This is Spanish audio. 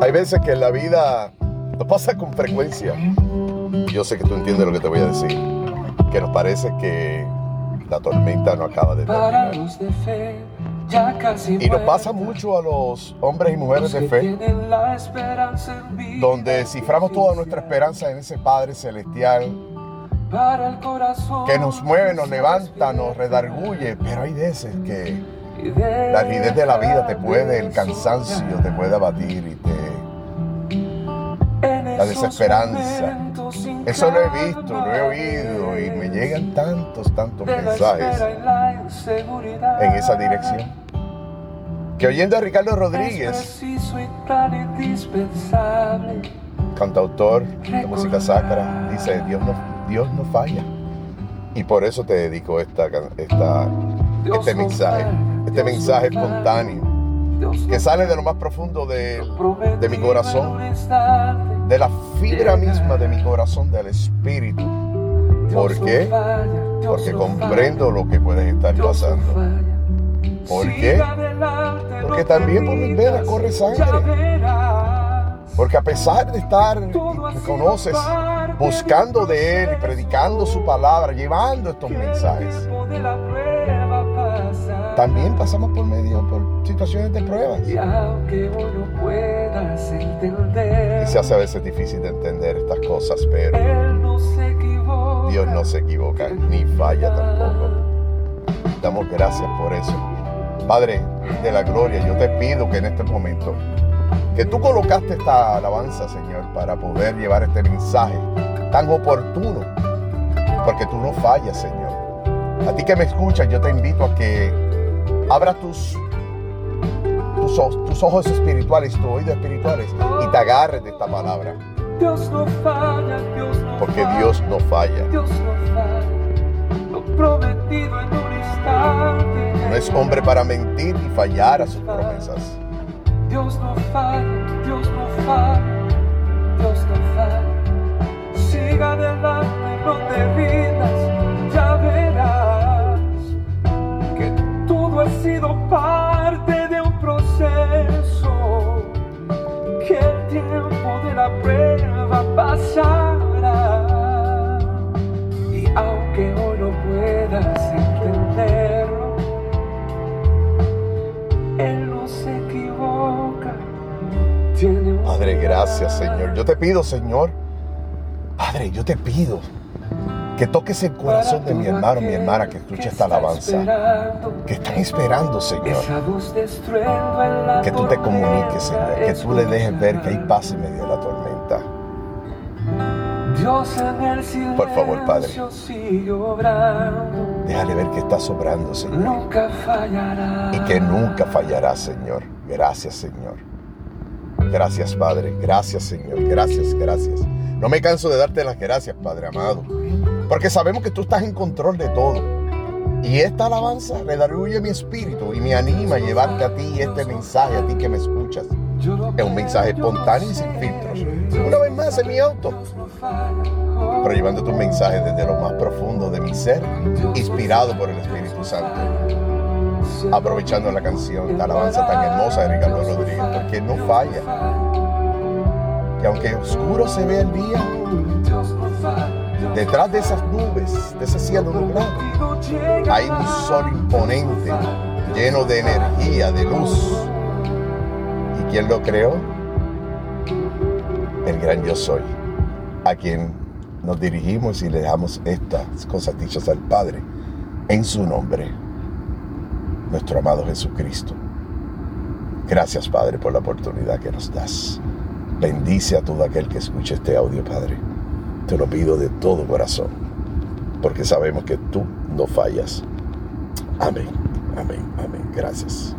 Hay veces que en la vida nos pasa con frecuencia. Yo sé que tú entiendes lo que te voy a decir. Que nos parece que la tormenta no acaba de terminar. Y nos pasa mucho a los hombres y mujeres de fe, donde ciframos toda nuestra esperanza en ese Padre Celestial que nos mueve, nos levanta, nos redarguye, pero hay veces que la rigidez de la vida te puede, el cansancio te puede abatir y te la desesperanza. Eso lo he visto, lo he oído y me llegan tantos, tantos mensajes en esa dirección. Que oyendo a Ricardo Rodríguez, cantautor de música sacra, dice, Dios no, Dios no falla. Y por eso te dedico esta, esta, este mensaje, este mensaje espontáneo, que sale de lo más profundo de, de mi corazón de la fibra misma de mi corazón, del espíritu. ¿Por qué? Porque comprendo lo que puedes estar pasando. ¿Por qué? Porque también por mis venas corre sangre. Porque a pesar de estar, me conoces, buscando de Él y predicando su palabra, llevando estos mensajes, también pasamos por medio, por situaciones de pruebas. Y aunque no puedas entender, y se hace a veces difícil de entender estas cosas, pero Dios no se equivoca ni falla tampoco. Damos gracias por eso. Padre de la gloria, yo te pido que en este momento, que tú colocaste esta alabanza, Señor, para poder llevar este mensaje tan oportuno, porque tú no fallas, Señor. A ti que me escuchas, yo te invito a que Abra tus, tus, ojos espirituales, tus oídos espirituales y te agarres de esta palabra. Dios no falla, Dios no Porque Dios no falla. Dios no falla. Lo prometido en un instante. No es hombre para mentir y fallar a sus promesas. Dios no falla, Dios no falla, Dios no falla. Siga adelante, no te rindas, tiempo de la prueba pasará. Y aunque hoy no puedas entenderlo, Él no se equivoca. Padre, gracias Señor. Yo te pido, Señor. Padre, yo te pido que toques el corazón de mi hermano, mi hermana que escuche esta alabanza, que están esperando, Señor, que tú te comuniques, Señor, que tú le dejes ver que hay paz en medio de la tormenta. Por favor, Padre, déjale ver que está sobrando, Señor, y que nunca fallará, Señor. Gracias, Señor. Gracias, Padre. Gracias, Señor. Gracias, gracias. No me canso de darte las gracias, Padre amado. Porque sabemos que tú estás en control de todo. Y esta alabanza redarguye mi espíritu y me anima a llevarte a ti este mensaje, a ti que me escuchas. Es un mensaje espontáneo y sin filtros. Una vez más en mi auto. Pero llevando tu mensaje desde lo más profundo de mi ser, inspirado por el Espíritu Santo. Aprovechando la canción, la alabanza tan hermosa de Ricardo Rodríguez, porque no falla. Que aunque oscuro se ve el día, Detrás de esas nubes, de ese cielo nublado, hay un sol imponente, lleno de energía, de luz. ¿Y quién lo creó? El gran yo soy, a quien nos dirigimos y le dejamos estas cosas dichas al Padre en su nombre, nuestro amado Jesucristo. Gracias, Padre, por la oportunidad que nos das. Bendice a todo aquel que escuche este audio, Padre. Te lo pido de todo corazón, porque sabemos que tú no fallas. Amén, amén, amén. Gracias.